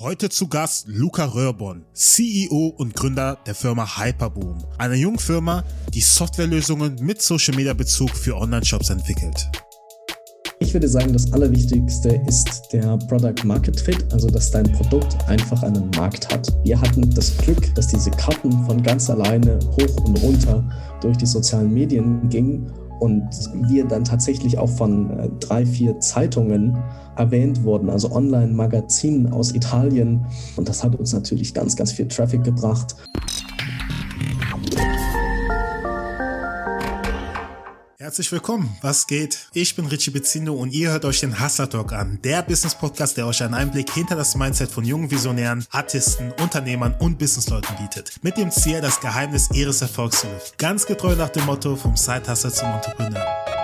Heute zu Gast Luca Röhrborn, CEO und Gründer der Firma Hyperboom, einer jungen Firma, die Softwarelösungen mit Social Media Bezug für Online-Shops entwickelt. Ich würde sagen, das Allerwichtigste ist der Product Market Fit, also dass dein Produkt einfach einen Markt hat. Wir hatten das Glück, dass diese Karten von ganz alleine hoch und runter durch die sozialen Medien gingen und wir dann tatsächlich auch von äh, drei, vier Zeitungen erwähnt wurden, also Online-Magazinen aus Italien. Und das hat uns natürlich ganz, ganz viel Traffic gebracht. Herzlich willkommen. Was geht? Ich bin Richie Bezindo und ihr hört euch den Hustler Talk an, der Business Podcast, der euch einen Einblick hinter das Mindset von jungen Visionären, Artisten, Unternehmern und Businessleuten bietet. Mit dem Ziel, das Geheimnis ihres Erfolgs zu lüften. Ganz getreu nach dem Motto vom Side Hustler zum Entrepreneur.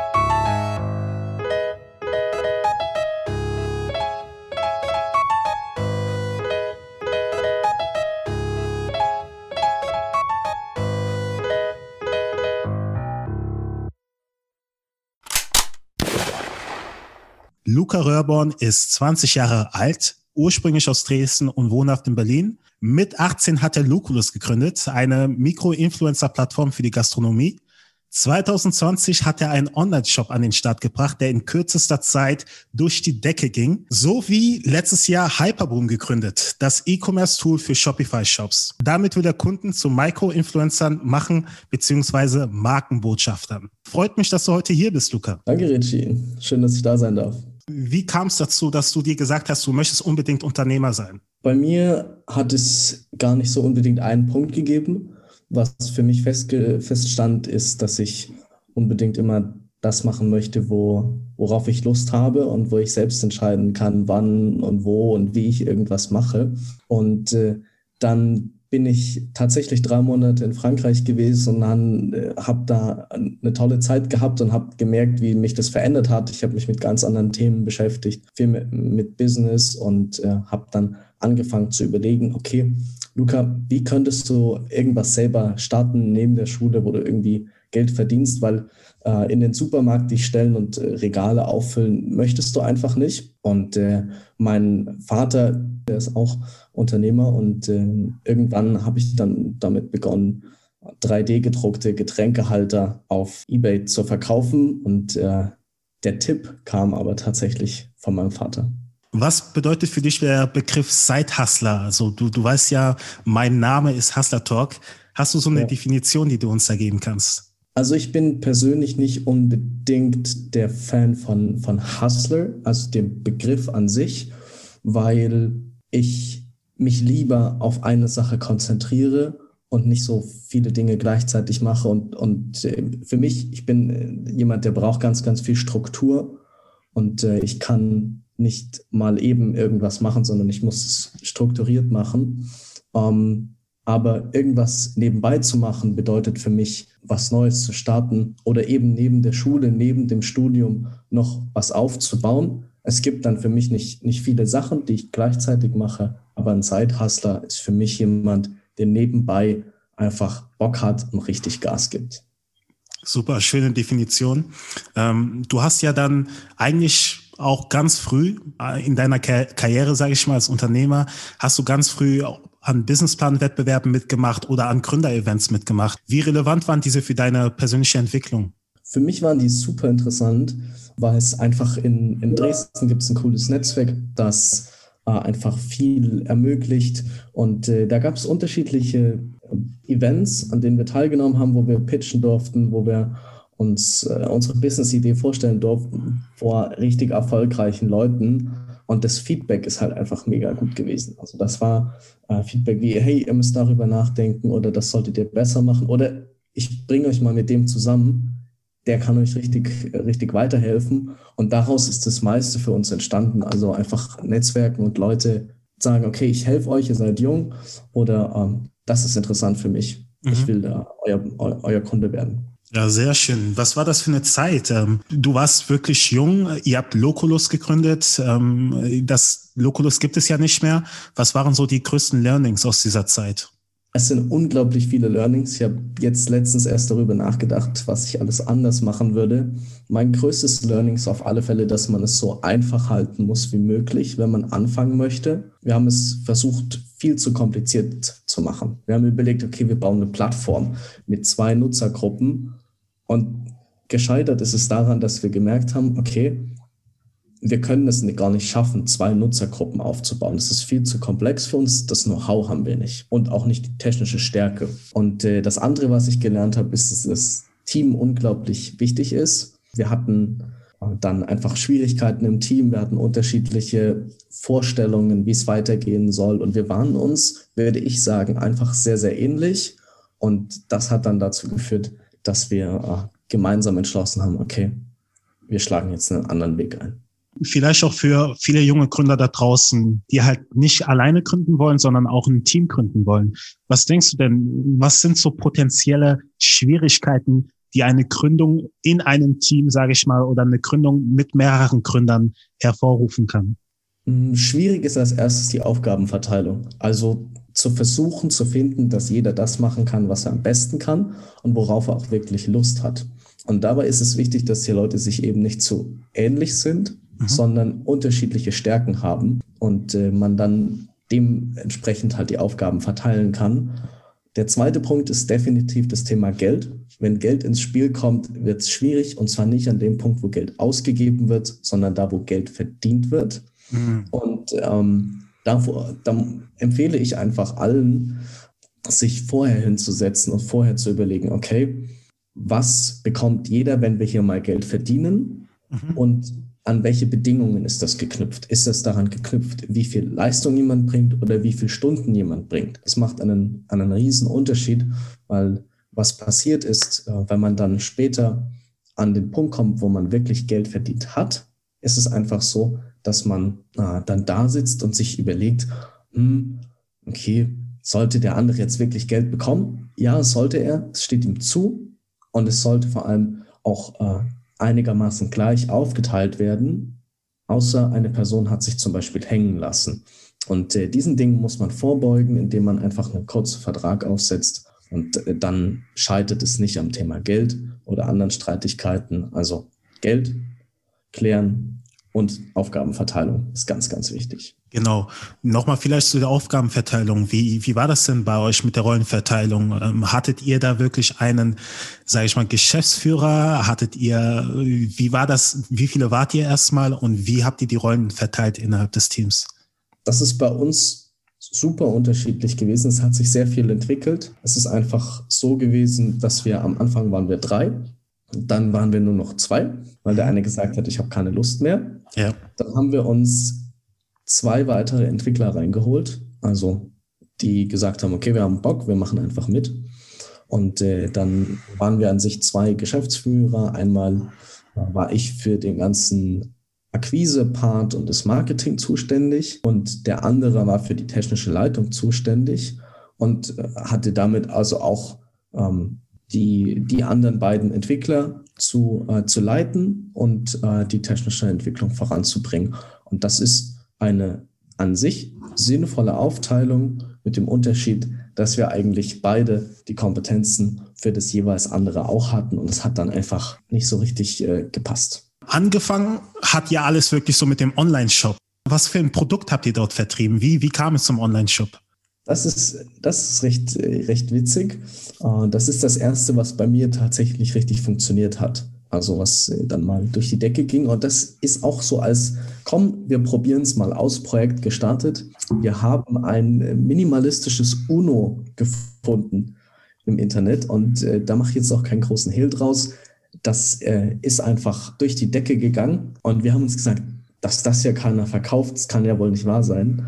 Luca Röhrborn ist 20 Jahre alt, ursprünglich aus Dresden und wohnhaft in Berlin. Mit 18 hat er Luculus gegründet, eine Mikro-Influencer-Plattform für die Gastronomie. 2020 hat er einen Online-Shop an den Start gebracht, der in kürzester Zeit durch die Decke ging, So wie letztes Jahr Hyperboom gegründet, das E-Commerce-Tool für Shopify-Shops. Damit will er Kunden zu Micro-Influencern machen, beziehungsweise Markenbotschaftern. Freut mich, dass du heute hier bist, Luca. Danke, Richie. Schön, dass ich da sein darf. Wie kam es dazu, dass du dir gesagt hast, du möchtest unbedingt Unternehmer sein? Bei mir hat es gar nicht so unbedingt einen Punkt gegeben. Was für mich feststand, ist, dass ich unbedingt immer das machen möchte, wo, worauf ich Lust habe und wo ich selbst entscheiden kann, wann und wo und wie ich irgendwas mache. Und äh, dann bin ich tatsächlich drei Monate in Frankreich gewesen und äh, habe da eine tolle Zeit gehabt und habe gemerkt, wie mich das verändert hat. Ich habe mich mit ganz anderen Themen beschäftigt, viel mit, mit Business und äh, habe dann angefangen zu überlegen, okay, Luca, wie könntest du irgendwas selber starten neben der Schule, wo du irgendwie Geld verdienst, weil äh, in den Supermarkt dich stellen und äh, Regale auffüllen möchtest du einfach nicht. Und äh, mein Vater, der ist auch Unternehmer und äh, irgendwann habe ich dann damit begonnen, 3D-gedruckte Getränkehalter auf eBay zu verkaufen und äh, der Tipp kam aber tatsächlich von meinem Vater. Was bedeutet für dich der Begriff Side-Hustler? Also du, du weißt ja, mein Name ist Hustler Talk. Hast du so eine ja. Definition, die du uns da geben kannst? Also ich bin persönlich nicht unbedingt der Fan von, von Hustler, also dem Begriff an sich, weil ich mich lieber auf eine Sache konzentriere und nicht so viele Dinge gleichzeitig mache. Und, und äh, für mich, ich bin äh, jemand, der braucht ganz, ganz viel Struktur und äh, ich kann nicht mal eben irgendwas machen, sondern ich muss es strukturiert machen. Ähm, aber irgendwas nebenbei zu machen, bedeutet für mich, was Neues zu starten oder eben neben der Schule, neben dem Studium noch was aufzubauen. Es gibt dann für mich nicht, nicht viele Sachen, die ich gleichzeitig mache, aber ein Zeithustler ist für mich jemand, der nebenbei einfach Bock hat und richtig Gas gibt. Super, schöne Definition. Ähm, du hast ja dann eigentlich auch ganz früh äh, in deiner Karriere, sage ich mal, als Unternehmer, hast du ganz früh an Businessplan-Wettbewerben mitgemacht oder an Gründerevents mitgemacht. Wie relevant waren diese für deine persönliche Entwicklung? Für mich waren die super interessant, weil es einfach in, in Dresden gibt es ein cooles Netzwerk, das äh, einfach viel ermöglicht. Und äh, da gab es unterschiedliche äh, Events, an denen wir teilgenommen haben, wo wir pitchen durften, wo wir uns äh, unsere Business-Idee vorstellen durften vor richtig erfolgreichen Leuten. Und das Feedback ist halt einfach mega gut gewesen. Also das war äh, Feedback wie, hey, ihr müsst darüber nachdenken oder das solltet ihr besser machen oder ich bringe euch mal mit dem zusammen, der kann euch richtig, richtig weiterhelfen. Und daraus ist das meiste für uns entstanden. Also einfach Netzwerken und Leute sagen, okay, ich helfe euch, ihr seid jung oder ähm, das ist interessant für mich. Mhm. Ich will da euer, euer Kunde werden. Ja, sehr schön. Was war das für eine Zeit? Ähm, du warst wirklich jung. Ihr habt Loculus gegründet. Ähm, das Loculus gibt es ja nicht mehr. Was waren so die größten Learnings aus dieser Zeit? Es sind unglaublich viele Learnings. Ich habe jetzt letztens erst darüber nachgedacht, was ich alles anders machen würde. Mein größtes Learning ist auf alle Fälle, dass man es so einfach halten muss wie möglich, wenn man anfangen möchte. Wir haben es versucht, viel zu kompliziert zu machen. Wir haben überlegt, okay, wir bauen eine Plattform mit zwei Nutzergruppen und gescheitert ist es daran, dass wir gemerkt haben, okay, wir können es gar nicht schaffen, zwei Nutzergruppen aufzubauen. Das ist viel zu komplex für uns. Das Know-how haben wir nicht und auch nicht die technische Stärke. Und äh, das andere, was ich gelernt habe, ist, dass das Team unglaublich wichtig ist. Wir hatten äh, dann einfach Schwierigkeiten im Team. Wir hatten unterschiedliche Vorstellungen, wie es weitergehen soll. Und wir waren uns, würde ich sagen, einfach sehr, sehr ähnlich. Und das hat dann dazu geführt, dass wir äh, gemeinsam entschlossen haben, okay, wir schlagen jetzt einen anderen Weg ein vielleicht auch für viele junge Gründer da draußen, die halt nicht alleine gründen wollen, sondern auch ein Team gründen wollen. Was denkst du denn, was sind so potenzielle Schwierigkeiten, die eine Gründung in einem Team, sage ich mal, oder eine Gründung mit mehreren Gründern hervorrufen kann? Hm, schwierig ist als erstes die Aufgabenverteilung. Also zu versuchen zu finden, dass jeder das machen kann, was er am besten kann und worauf er auch wirklich Lust hat. Und dabei ist es wichtig, dass die Leute sich eben nicht zu ähnlich sind, mhm. sondern unterschiedliche Stärken haben und äh, man dann dementsprechend halt die Aufgaben verteilen kann. Der zweite Punkt ist definitiv das Thema Geld. Wenn Geld ins Spiel kommt, wird es schwierig und zwar nicht an dem Punkt, wo Geld ausgegeben wird, sondern da, wo Geld verdient wird. Mhm. Und ähm, davor, da empfehle ich einfach allen, sich vorher hinzusetzen und vorher zu überlegen, okay, was bekommt jeder, wenn wir hier mal Geld verdienen? Mhm. Und an welche Bedingungen ist das geknüpft? Ist das daran geknüpft, wie viel Leistung jemand bringt oder wie viele Stunden jemand bringt? Das macht einen, einen riesen Unterschied, weil was passiert ist, äh, wenn man dann später an den Punkt kommt, wo man wirklich Geld verdient hat, ist es einfach so, dass man äh, dann da sitzt und sich überlegt, hm, okay, sollte der andere jetzt wirklich Geld bekommen? Ja, sollte er, es steht ihm zu und es sollte vor allem auch äh, einigermaßen gleich aufgeteilt werden, außer eine Person hat sich zum Beispiel hängen lassen. Und äh, diesen Dingen muss man vorbeugen, indem man einfach einen kurzen Vertrag aufsetzt und äh, dann scheitert es nicht am Thema Geld oder anderen Streitigkeiten. Also Geld klären und Aufgabenverteilung ist ganz, ganz wichtig. Genau. Nochmal vielleicht zu der Aufgabenverteilung. Wie, wie war das denn bei euch mit der Rollenverteilung? Ähm, hattet ihr da wirklich einen, sage ich mal, Geschäftsführer? Hattet ihr, wie war das, wie viele wart ihr erstmal und wie habt ihr die Rollen verteilt innerhalb des Teams? Das ist bei uns super unterschiedlich gewesen. Es hat sich sehr viel entwickelt. Es ist einfach so gewesen, dass wir am Anfang waren wir drei. Dann waren wir nur noch zwei, weil der eine gesagt hat, ich habe keine Lust mehr. Ja. Dann haben wir uns zwei weitere Entwickler reingeholt, also die gesagt haben, okay, wir haben Bock, wir machen einfach mit. Und äh, dann waren wir an sich zwei Geschäftsführer. Einmal äh, war ich für den ganzen Akquise-Part und das Marketing zuständig und der andere war für die technische Leitung zuständig und äh, hatte damit also auch ähm, die, die anderen beiden Entwickler zu, äh, zu leiten und äh, die technische Entwicklung voranzubringen. Und das ist eine an sich sinnvolle Aufteilung mit dem Unterschied, dass wir eigentlich beide die Kompetenzen für das jeweils andere auch hatten und es hat dann einfach nicht so richtig äh, gepasst. Angefangen hat ja alles wirklich so mit dem Online-Shop. Was für ein Produkt habt ihr dort vertrieben? Wie, wie kam es zum Online-Shop? Das ist, das ist recht, äh, recht witzig. Äh, das ist das Erste, was bei mir tatsächlich richtig funktioniert hat. Also was äh, dann mal durch die Decke ging. Und das ist auch so als, komm, wir probieren es mal aus, Projekt gestartet. Wir haben ein äh, minimalistisches UNO gefunden im Internet und äh, da mache ich jetzt auch keinen großen Hehl draus. Das äh, ist einfach durch die Decke gegangen und wir haben uns gesagt, dass das ja keiner verkauft, das kann ja wohl nicht wahr sein.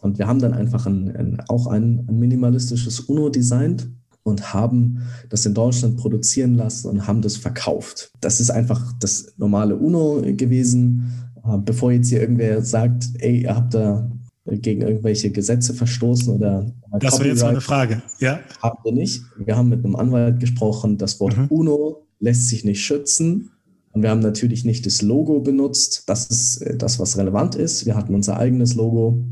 Und wir haben dann einfach ein, ein, auch ein, ein minimalistisches UNO designt und haben das in Deutschland produzieren lassen und haben das verkauft. Das ist einfach das normale UNO gewesen. Äh, bevor jetzt hier irgendwer sagt, ey, ihr habt da gegen irgendwelche Gesetze verstoßen oder Das wäre jetzt meine Frage, ja. Haben wir nicht. Wir haben mit einem Anwalt gesprochen, das Wort mhm. UNO lässt sich nicht schützen. Und wir haben natürlich nicht das Logo benutzt. Das ist äh, das, was relevant ist. Wir hatten unser eigenes Logo.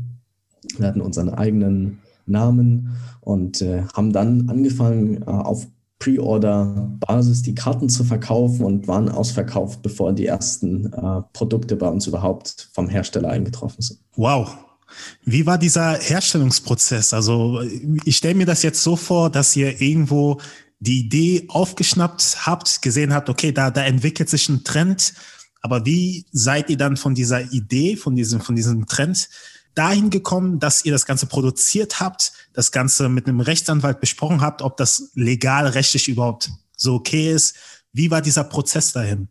Wir hatten unseren eigenen Namen und äh, haben dann angefangen, äh, auf Pre-Order-Basis die Karten zu verkaufen und waren ausverkauft, bevor die ersten äh, Produkte bei uns überhaupt vom Hersteller eingetroffen sind. Wow. Wie war dieser Herstellungsprozess? Also ich stelle mir das jetzt so vor, dass ihr irgendwo die Idee aufgeschnappt habt, gesehen habt, okay, da, da entwickelt sich ein Trend. Aber wie seid ihr dann von dieser Idee, von diesem, von diesem Trend dahin gekommen, dass ihr das Ganze produziert habt, das Ganze mit einem Rechtsanwalt besprochen habt, ob das legal rechtlich überhaupt so okay ist? Wie war dieser Prozess dahin?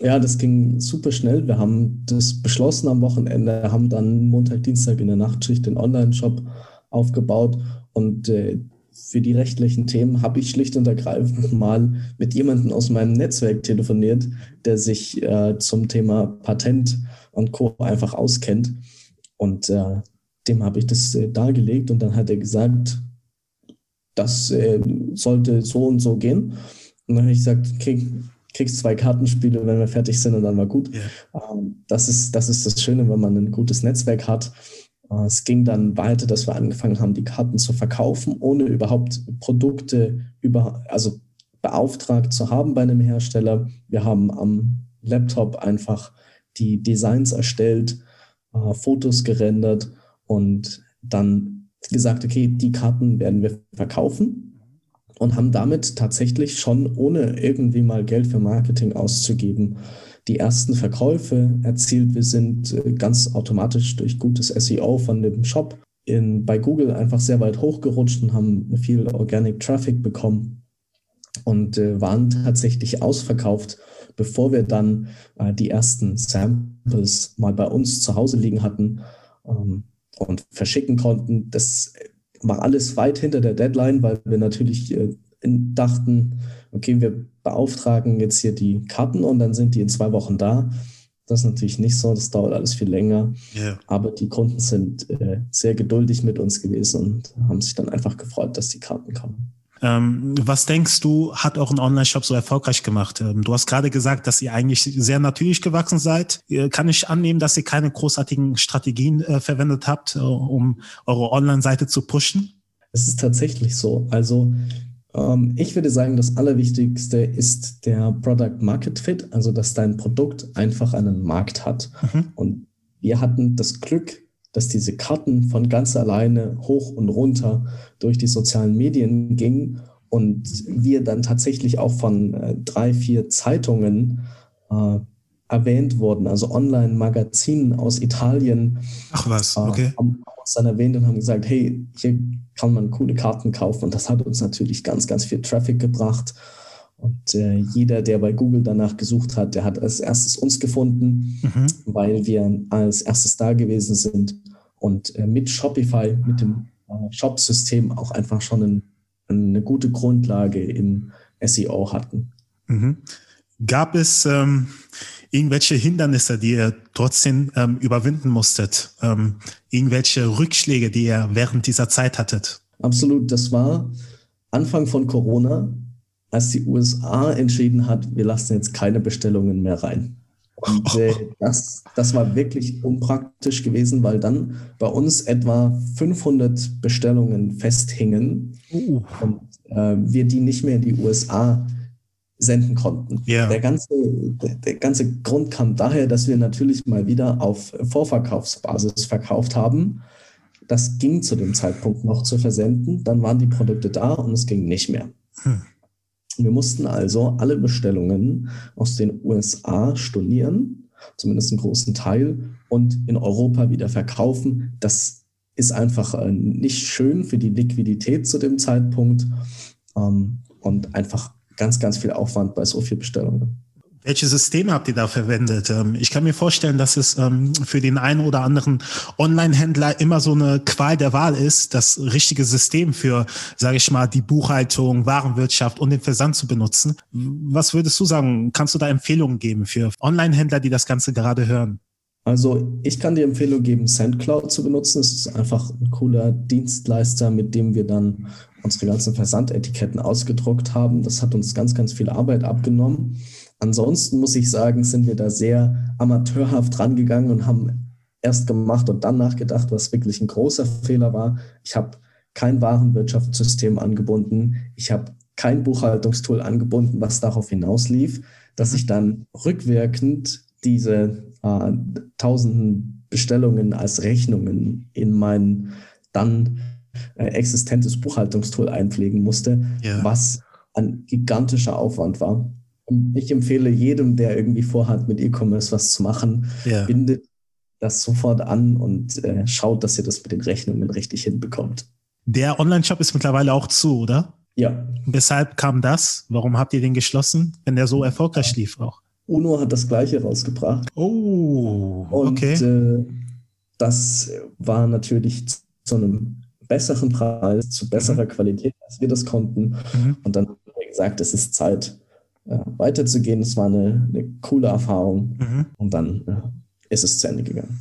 Ja, das ging super schnell. Wir haben das beschlossen am Wochenende, haben dann Montag, Dienstag in der Nachtschicht den Online-Shop aufgebaut und äh, für die rechtlichen Themen habe ich schlicht und ergreifend mal mit jemandem aus meinem Netzwerk telefoniert, der sich äh, zum Thema Patent und Co. einfach auskennt. Und äh, dem habe ich das äh, dargelegt und dann hat er gesagt, das äh, sollte so und so gehen. Und dann habe ich gesagt, okay, kriegst zwei Kartenspiele, wenn wir fertig sind und dann war gut. Yeah. Ähm, das, ist, das ist das Schöne, wenn man ein gutes Netzwerk hat. Äh, es ging dann weiter, dass wir angefangen haben, die Karten zu verkaufen, ohne überhaupt Produkte über, also beauftragt zu haben bei einem Hersteller. Wir haben am Laptop einfach die Designs erstellt, äh, Fotos gerendert und dann gesagt, okay, die Karten werden wir verkaufen und haben damit tatsächlich schon, ohne irgendwie mal Geld für Marketing auszugeben, die ersten Verkäufe erzielt. Wir sind äh, ganz automatisch durch gutes SEO von dem Shop in, bei Google einfach sehr weit hochgerutscht und haben viel Organic Traffic bekommen und äh, waren tatsächlich ausverkauft, bevor wir dann äh, die ersten Samples mal bei uns zu Hause liegen hatten ähm, und verschicken konnten. Das war alles weit hinter der Deadline, weil wir natürlich äh, dachten, okay, wir beauftragen jetzt hier die Karten und dann sind die in zwei Wochen da. Das ist natürlich nicht so, das dauert alles viel länger. Yeah. Aber die Kunden sind äh, sehr geduldig mit uns gewesen und haben sich dann einfach gefreut, dass die Karten kommen. Ähm, was denkst du, hat euren Online-Shop so erfolgreich gemacht? Ähm, du hast gerade gesagt, dass ihr eigentlich sehr natürlich gewachsen seid. Kann ich annehmen, dass ihr keine großartigen Strategien äh, verwendet habt, äh, um eure Online-Seite zu pushen? Es ist tatsächlich so. Also ähm, ich würde sagen, das Allerwichtigste ist der Product Market Fit, also dass dein Produkt einfach einen Markt hat. Mhm. Und wir hatten das Glück, dass diese Karten von ganz alleine hoch und runter durch die sozialen Medien gingen und wir dann tatsächlich auch von äh, drei, vier Zeitungen äh, erwähnt wurden, also Online-Magazinen aus Italien. Ach was, äh, okay. Haben uns dann erwähnt und haben gesagt, hey, hier kann man coole Karten kaufen. Und das hat uns natürlich ganz, ganz viel Traffic gebracht. Und äh, jeder, der bei Google danach gesucht hat, der hat als erstes uns gefunden, mhm. weil wir als erstes da gewesen sind und äh, mit Shopify, mit dem äh, Shop-System auch einfach schon ein, eine gute Grundlage im SEO hatten. Mhm. Gab es ähm, irgendwelche Hindernisse, die ihr trotzdem ähm, überwinden musstet? Ähm, irgendwelche Rückschläge, die ihr während dieser Zeit hattet? Absolut. Das war Anfang von Corona, als die USA entschieden hat, wir lassen jetzt keine Bestellungen mehr rein. Und äh, das, das war wirklich unpraktisch gewesen, weil dann bei uns etwa 500 Bestellungen festhingen uh. und äh, wir die nicht mehr in die USA senden konnten. Yeah. Der, ganze, der, der, ganze Grund kam daher, dass wir natürlich mal wieder auf Vorverkaufsbasis verkauft haben. Das ging zu dem Zeitpunkt noch zu versenden. Dann waren die Produkte da und es ging nicht mehr. Hm. Wir mussten also alle Bestellungen aus den USA stornieren, zumindest einen großen Teil, und in Europa wieder verkaufen. Das ist einfach äh, nicht schön für die Liquidität zu dem Zeitpunkt ähm, und einfach ganz, ganz viel Aufwand bei so vielen Bestellungen. Welche Systeme habt ihr da verwendet? Ähm, ich kann mir vorstellen, dass es ähm, für den einen oder anderen Online-Händler immer so eine Qual der Wahl ist, das richtige System für, sage ich mal, die Buchhaltung, Warenwirtschaft und den Versand zu benutzen. Was würdest du sagen? Kannst du da Empfehlungen geben für Online-Händler, die das Ganze gerade hören? Also ich kann die Empfehlung geben, SendCloud zu benutzen. Es ist einfach ein cooler Dienstleister, mit dem wir dann unsere ganzen Versandetiketten ausgedruckt haben. Das hat uns ganz, ganz viel Arbeit abgenommen. Ansonsten muss ich sagen, sind wir da sehr amateurhaft rangegangen und haben erst gemacht und dann nachgedacht, was wirklich ein großer Fehler war. Ich habe kein Warenwirtschaftssystem angebunden. Ich habe kein Buchhaltungstool angebunden, was darauf hinauslief, dass mhm. ich dann rückwirkend diese äh, tausenden Bestellungen als Rechnungen in mein dann äh, existentes Buchhaltungstool einpflegen musste, ja. was ein gigantischer Aufwand war. Ich empfehle jedem, der irgendwie vorhat, mit E-Commerce was zu machen, ja. bindet das sofort an und äh, schaut, dass ihr das mit den Rechnungen richtig hinbekommt. Der Online-Shop ist mittlerweile auch zu, oder? Ja. Weshalb kam das? Warum habt ihr den geschlossen, wenn der so erfolgreich lief auch? UNO hat das gleiche rausgebracht. Oh, okay. Und äh, das war natürlich zu einem besseren Preis, zu besserer mhm. Qualität, als wir das konnten. Mhm. Und dann haben wir gesagt, es ist Zeit, äh, weiterzugehen. Es war eine, eine coole Erfahrung. Mhm. Und dann äh, ist es zu Ende gegangen.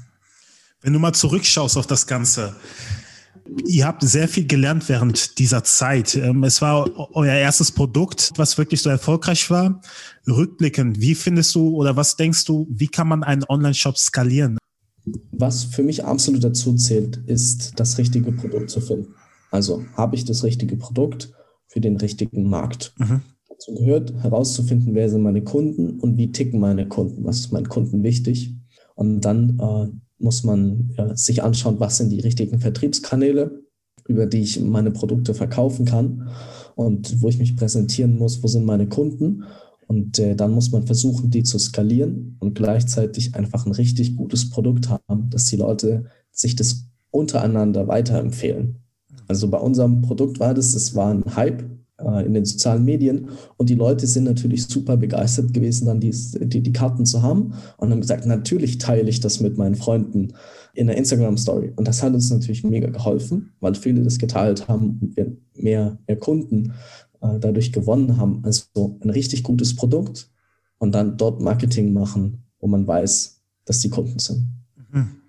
Wenn du mal zurückschaust auf das Ganze, Ihr habt sehr viel gelernt während dieser Zeit. Ähm, es war euer erstes Produkt, was wirklich so erfolgreich war. Rückblickend, wie findest du oder was denkst du, wie kann man einen Online-Shop skalieren? Was für mich absolut dazu zählt, ist das richtige Produkt zu finden. Also habe ich das richtige Produkt für den richtigen Markt. Mhm. Dazu gehört herauszufinden, wer sind meine Kunden und wie ticken meine Kunden, was ist meinen Kunden wichtig. Und dann äh, muss man ja, sich anschauen, was sind die richtigen Vertriebskanäle, über die ich meine Produkte verkaufen kann und wo ich mich präsentieren muss, wo sind meine Kunden. Und äh, dann muss man versuchen, die zu skalieren und gleichzeitig einfach ein richtig gutes Produkt haben, dass die Leute sich das untereinander weiterempfehlen. Also bei unserem Produkt war das, es war ein Hype, äh, in den sozialen Medien. Und die Leute sind natürlich super begeistert gewesen, dann die, die, die Karten zu haben und haben gesagt, natürlich teile ich das mit meinen Freunden in der Instagram-Story. Und das hat uns natürlich mega geholfen, weil viele das geteilt haben und wir mehr, mehr Kunden äh, dadurch gewonnen haben. Also ein richtig gutes Produkt und dann dort Marketing machen, wo man weiß, dass die Kunden sind. Mhm.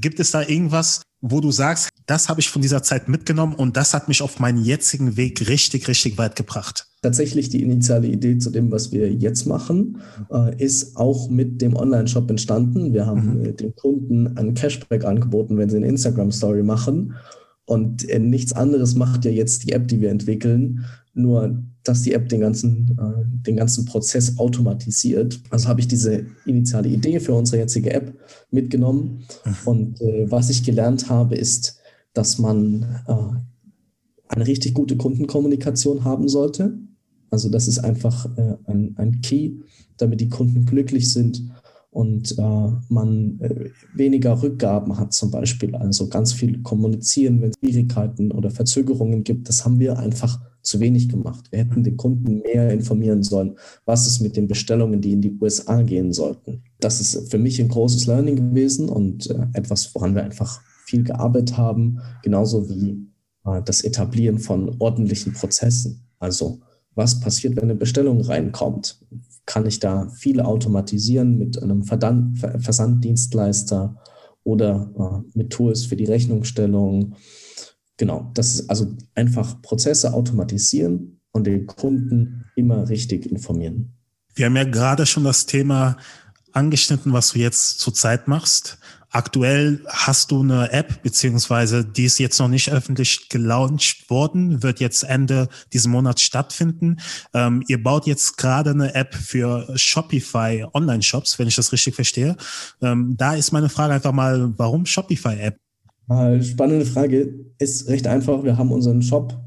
Gibt es da irgendwas, wo du sagst, das habe ich von dieser Zeit mitgenommen und das hat mich auf meinen jetzigen Weg richtig, richtig weit gebracht? Tatsächlich die initiale Idee zu dem, was wir jetzt machen, äh, ist auch mit dem Online-Shop entstanden. Wir haben mhm. den Kunden ein Cashback angeboten, wenn sie eine Instagram-Story machen. Und äh, nichts anderes macht ja jetzt die App, die wir entwickeln, nur dass die App den ganzen, äh, den ganzen Prozess automatisiert. Also habe ich diese initiale Idee für unsere jetzige App mitgenommen. Mhm. Und äh, was ich gelernt habe, ist, dass man äh, eine richtig gute Kundenkommunikation haben sollte. Also das ist einfach äh, ein, ein Key, damit die Kunden glücklich sind und äh, man äh, weniger Rückgaben hat zum Beispiel. Also ganz viel kommunizieren, wenn es Schwierigkeiten oder Verzögerungen gibt. Das haben wir einfach zu wenig gemacht. Wir hätten den Kunden mehr informieren sollen, was ist mit den Bestellungen, die in die USA gehen sollten. Das ist für mich ein großes Learning gewesen und äh, etwas, woran wir einfach viel gearbeitet haben, genauso wie äh, das Etablieren von ordentlichen Prozessen. Also was passiert, wenn eine Bestellung reinkommt? kann ich da viel automatisieren mit einem Versanddienstleister oder äh, mit Tools für die Rechnungsstellung. Genau, das ist also einfach Prozesse automatisieren und den Kunden immer richtig informieren. Wir haben ja gerade schon das Thema angeschnitten, was du jetzt zurzeit machst. Aktuell hast du eine App, beziehungsweise die ist jetzt noch nicht öffentlich gelauncht worden, wird jetzt Ende diesen Monats stattfinden. Ähm, ihr baut jetzt gerade eine App für Shopify Online-Shops, wenn ich das richtig verstehe. Ähm, da ist meine Frage einfach mal, warum Shopify-App? Spannende Frage. Ist recht einfach. Wir haben unseren Shop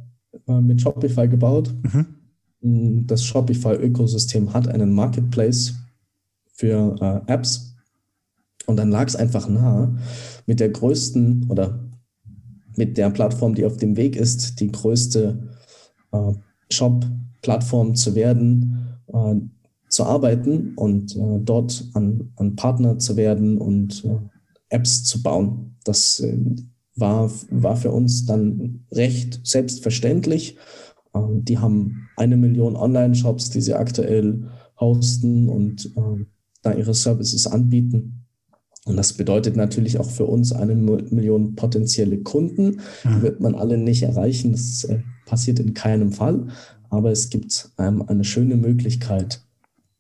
äh, mit Shopify gebaut. Mhm. Das Shopify-Ökosystem hat einen Marketplace für äh, Apps und dann lag es einfach nahe, mit der größten oder mit der Plattform, die auf dem Weg ist, die größte äh, Shop-Plattform zu werden, äh, zu arbeiten und äh, dort an, an Partner zu werden und äh, Apps zu bauen. Das äh, war, war für uns dann recht selbstverständlich. Äh, die haben eine Million Online-Shops, die sie aktuell hosten und da ihre Services anbieten. Und das bedeutet natürlich auch für uns eine Million potenzielle Kunden. Die mhm. wird man alle nicht erreichen. Das äh, passiert in keinem Fall. Aber es gibt ähm, eine schöne Möglichkeit,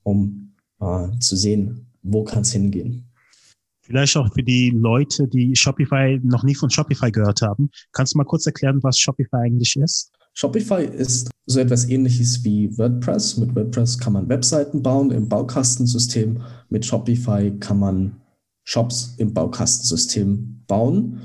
um äh, zu sehen, wo kann es hingehen. Vielleicht auch für die Leute, die Shopify noch nie von Shopify gehört haben. Kannst du mal kurz erklären, was Shopify eigentlich ist? Shopify ist so etwas ähnliches wie WordPress. Mit WordPress kann man Webseiten bauen im Baukastensystem. Mit Shopify kann man Shops im Baukastensystem bauen.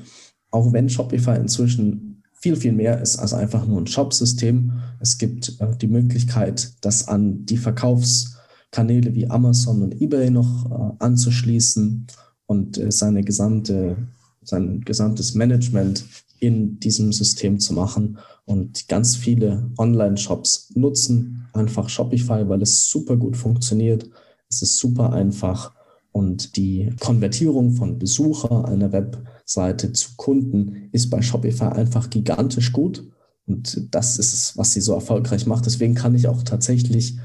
Auch wenn Shopify inzwischen viel, viel mehr ist als einfach nur ein Shopsystem. Es gibt äh, die Möglichkeit, das an die Verkaufskanäle wie Amazon und eBay noch äh, anzuschließen und äh, seine gesamte, sein gesamtes Management in diesem System zu machen. Und ganz viele Online-Shops nutzen einfach Shopify, weil es super gut funktioniert. Es ist super einfach und die Konvertierung von Besucher einer Webseite zu Kunden ist bei Shopify einfach gigantisch gut. Und das ist es, was sie so erfolgreich macht. Deswegen kann ich auch tatsächlich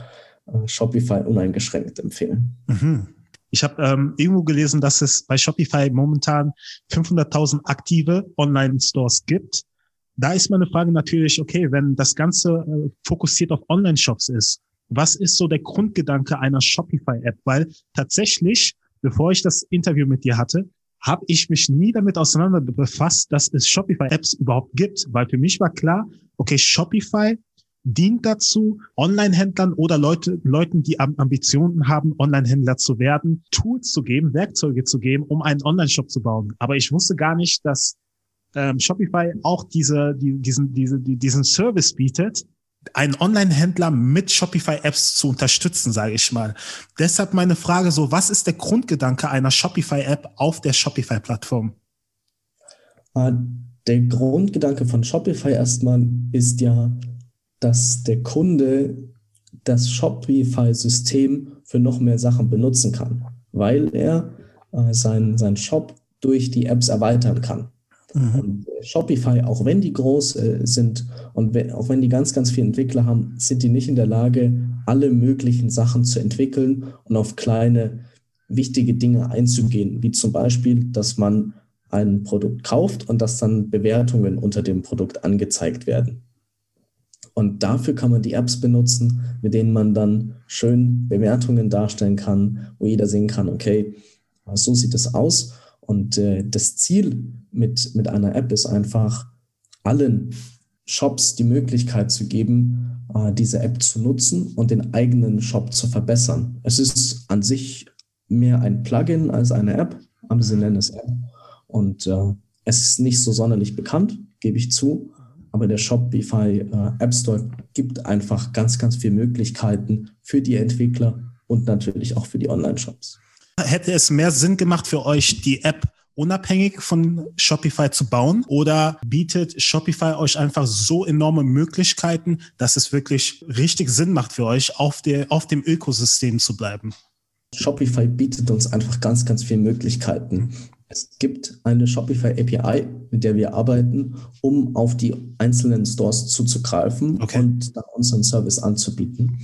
äh, Shopify uneingeschränkt empfehlen. Mhm. Ich habe ähm, irgendwo gelesen, dass es bei Shopify momentan 500.000 aktive Online-Stores gibt. Da ist meine Frage natürlich, okay, wenn das Ganze äh, fokussiert auf Online-Shops ist, was ist so der Grundgedanke einer Shopify-App? Weil tatsächlich, bevor ich das Interview mit dir hatte, habe ich mich nie damit auseinander befasst, dass es Shopify-Apps überhaupt gibt. Weil für mich war klar, okay, Shopify dient dazu, Online-Händlern oder Leute, Leuten, die Ambitionen haben, Online-Händler zu werden, Tools zu geben, Werkzeuge zu geben, um einen Online-Shop zu bauen. Aber ich wusste gar nicht, dass ähm, Shopify auch diese, die, diesen, diese, die, diesen Service bietet, einen Online-Händler mit Shopify-Apps zu unterstützen, sage ich mal. Deshalb meine Frage so, was ist der Grundgedanke einer Shopify-App auf der Shopify-Plattform? Äh, der Grundgedanke von Shopify erstmal ist ja, dass der Kunde das Shopify-System für noch mehr Sachen benutzen kann, weil er äh, seinen sein Shop durch die Apps erweitern kann. Mhm. Shopify, auch wenn die groß äh, sind und auch wenn die ganz, ganz viele Entwickler haben, sind die nicht in der Lage, alle möglichen Sachen zu entwickeln und auf kleine, wichtige Dinge einzugehen, wie zum Beispiel, dass man ein Produkt kauft und dass dann Bewertungen unter dem Produkt angezeigt werden. Und dafür kann man die Apps benutzen, mit denen man dann schön Bewertungen darstellen kann, wo jeder sehen kann, okay, so sieht es aus. Und äh, das Ziel mit, mit einer App ist einfach, allen Shops die Möglichkeit zu geben, äh, diese App zu nutzen und den eigenen Shop zu verbessern. Es ist an sich mehr ein Plugin als eine App, aber sie nennen es App. Und äh, es ist nicht so sonderlich bekannt, gebe ich zu. Aber der Shopify äh, App Store gibt einfach ganz, ganz viele Möglichkeiten für die Entwickler und natürlich auch für die Online-Shops. Hätte es mehr Sinn gemacht für euch, die App unabhängig von Shopify zu bauen? Oder bietet Shopify euch einfach so enorme Möglichkeiten, dass es wirklich richtig Sinn macht für euch, auf, der, auf dem Ökosystem zu bleiben? Shopify bietet uns einfach ganz, ganz viele Möglichkeiten. Es gibt eine Shopify API, mit der wir arbeiten, um auf die einzelnen Stores zuzugreifen okay. und dann unseren Service anzubieten.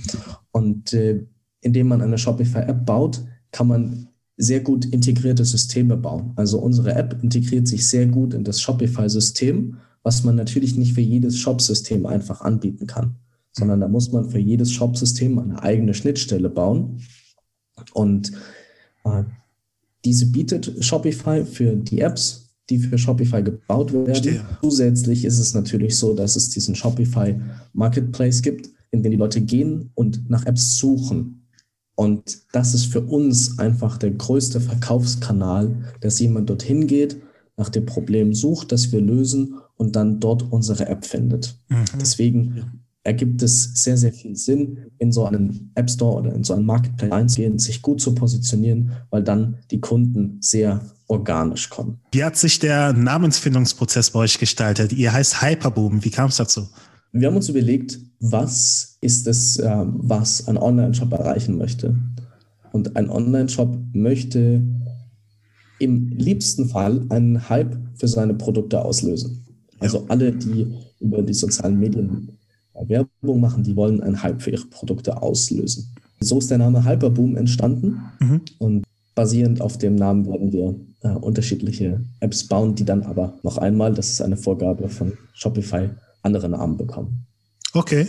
Und äh, indem man eine Shopify App baut, kann man sehr gut integrierte Systeme bauen. Also unsere App integriert sich sehr gut in das Shopify-System, was man natürlich nicht für jedes Shop-System einfach anbieten kann, sondern da muss man für jedes Shop-System eine eigene Schnittstelle bauen. Und äh, diese bietet Shopify für die Apps, die für Shopify gebaut werden. Verstehe. Zusätzlich ist es natürlich so, dass es diesen Shopify Marketplace gibt, in den die Leute gehen und nach Apps suchen. Und das ist für uns einfach der größte Verkaufskanal, dass jemand dorthin geht, nach dem Problem sucht, das wir lösen und dann dort unsere App findet. Mhm. Deswegen ergibt es sehr, sehr viel Sinn, in so einen App Store oder in so einen Marketplace einzugehen, sich gut zu positionieren, weil dann die Kunden sehr organisch kommen. Wie hat sich der Namensfindungsprozess bei euch gestaltet? Ihr heißt Hyperboom. Wie kam es dazu? Wir haben uns überlegt, was ist es, äh, was ein Online-Shop erreichen möchte. Und ein Online-Shop möchte im liebsten Fall einen Hype für seine Produkte auslösen. Also alle, die über die sozialen Medien Werbung machen, die wollen einen Hype für ihre Produkte auslösen. So ist der Name Hyperboom entstanden mhm. und basierend auf dem Namen werden wir äh, unterschiedliche Apps bauen, die dann aber noch einmal, das ist eine Vorgabe von Shopify, andere Namen bekommen. Okay.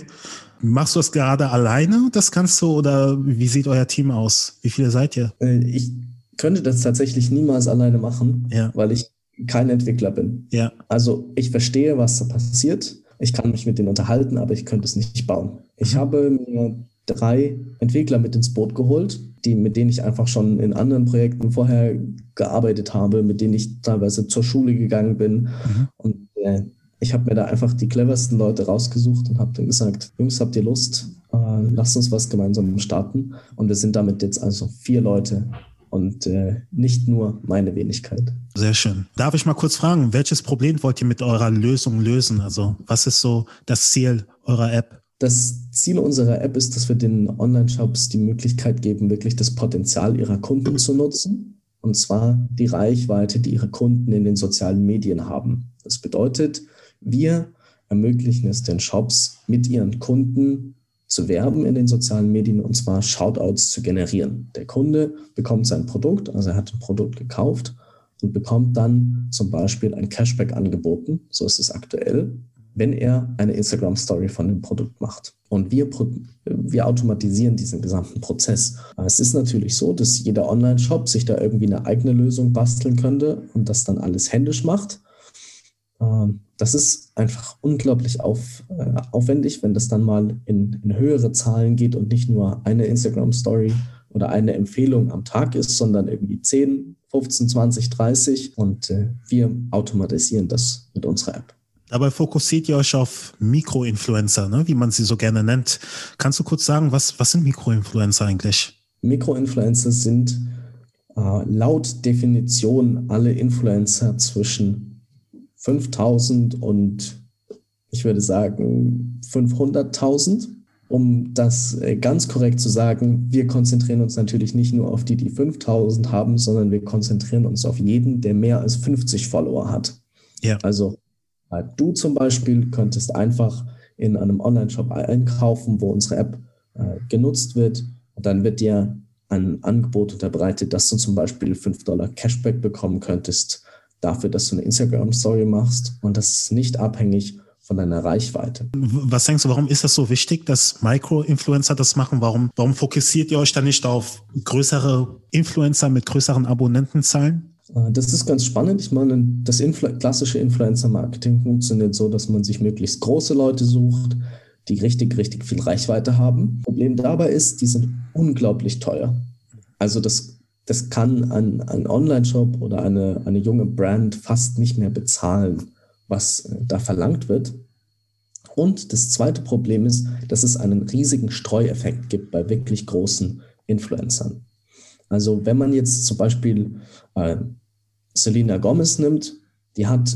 Machst du das gerade alleine, das kannst du, oder wie sieht euer Team aus? Wie viele seid ihr? Äh, ich könnte das tatsächlich niemals alleine machen, ja. weil ich kein Entwickler bin. Ja. Also ich verstehe, was da passiert. Ich kann mich mit denen unterhalten, aber ich könnte es nicht bauen. Ich mhm. habe mir drei Entwickler mit ins Boot geholt, die, mit denen ich einfach schon in anderen Projekten vorher gearbeitet habe, mit denen ich teilweise zur Schule gegangen bin. Mhm. Und äh, ich habe mir da einfach die cleversten Leute rausgesucht und habe dann gesagt, Jungs, habt ihr Lust? Äh, lasst uns was gemeinsam starten. Und wir sind damit jetzt also vier Leute und äh, nicht nur meine Wenigkeit. Sehr schön. Darf ich mal kurz fragen, welches Problem wollt ihr mit eurer Lösung lösen? Also was ist so das Ziel eurer App? Das Ziel unserer App ist, dass wir den Online-Shops die Möglichkeit geben, wirklich das Potenzial ihrer Kunden zu nutzen. Und zwar die Reichweite, die ihre Kunden in den sozialen Medien haben. Das bedeutet, wir ermöglichen es den Shops, mit ihren Kunden zu werben in den sozialen Medien und zwar Shoutouts zu generieren. Der Kunde bekommt sein Produkt, also er hat ein Produkt gekauft und bekommt dann zum Beispiel ein Cashback angeboten, so ist es aktuell, wenn er eine Instagram-Story von dem Produkt macht. Und wir, wir automatisieren diesen gesamten Prozess. Es ist natürlich so, dass jeder Online-Shop sich da irgendwie eine eigene Lösung basteln könnte und das dann alles händisch macht. Ähm, das ist einfach unglaublich auf, äh, aufwendig, wenn das dann mal in, in höhere Zahlen geht und nicht nur eine Instagram-Story oder eine Empfehlung am Tag ist, sondern irgendwie 10, 15, 20, 30. Und äh, wir automatisieren das mit unserer App. Dabei fokussiert ihr euch auf Mikroinfluencer, ne, wie man sie so gerne nennt. Kannst du kurz sagen, was, was sind Mikroinfluencer eigentlich? Mikroinfluencer sind äh, laut Definition alle Influencer zwischen 5000 und ich würde sagen 500.000. Um das äh, ganz korrekt zu sagen, wir konzentrieren uns natürlich nicht nur auf die, die 5000 haben, sondern wir konzentrieren uns auf jeden, der mehr als 50 Follower hat. Ja. Also Du zum Beispiel könntest einfach in einem Online-Shop einkaufen, wo unsere App äh, genutzt wird. Und dann wird dir ein Angebot unterbreitet, dass du zum Beispiel 5 Dollar Cashback bekommen könntest dafür, dass du eine Instagram-Story machst. Und das ist nicht abhängig von deiner Reichweite. Was denkst du, warum ist das so wichtig, dass Micro-Influencer das machen? Warum, warum fokussiert ihr euch dann nicht auf größere Influencer mit größeren Abonnentenzahlen? Äh, das ist ganz spannend. Ich meine, das Influ klassische Influencer-Marketing funktioniert so, dass man sich möglichst große Leute sucht, die richtig, richtig viel Reichweite haben. Problem dabei ist, die sind unglaublich teuer. Also das, das kann ein, ein Online-Shop oder eine, eine junge Brand fast nicht mehr bezahlen, was äh, da verlangt wird. Und das zweite Problem ist, dass es einen riesigen Streueffekt gibt bei wirklich großen Influencern. Also wenn man jetzt zum Beispiel äh, Selena Gomez nimmt, die hat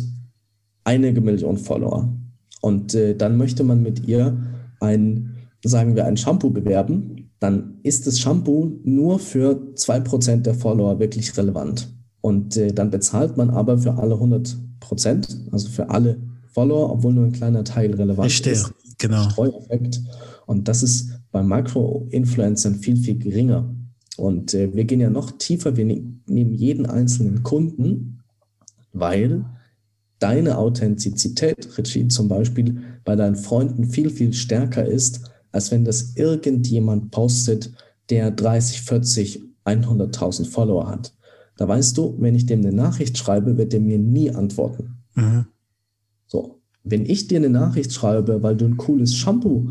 einige Millionen Follower. Und äh, dann möchte man mit ihr ein, sagen wir, ein Shampoo bewerben, dann ist das Shampoo nur für 2% der Follower wirklich relevant. Und äh, dann bezahlt man aber für alle 100%, also für alle Follower, obwohl nur ein kleiner Teil relevant Verstehe. ist. Genau. Streueffekt. Und das ist bei Makro-Influencern viel, viel geringer. Und äh, wir gehen ja noch tiefer, wir ne nehmen jeden einzelnen Kunden, weil deine Authentizität, Richie, zum Beispiel bei deinen Freunden viel, viel stärker ist, als wenn das irgendjemand postet, der 30, 40, 100.000 Follower hat. Da weißt du, wenn ich dem eine Nachricht schreibe, wird er mir nie antworten. Mhm. So, wenn ich dir eine Nachricht schreibe, weil du ein cooles Shampoo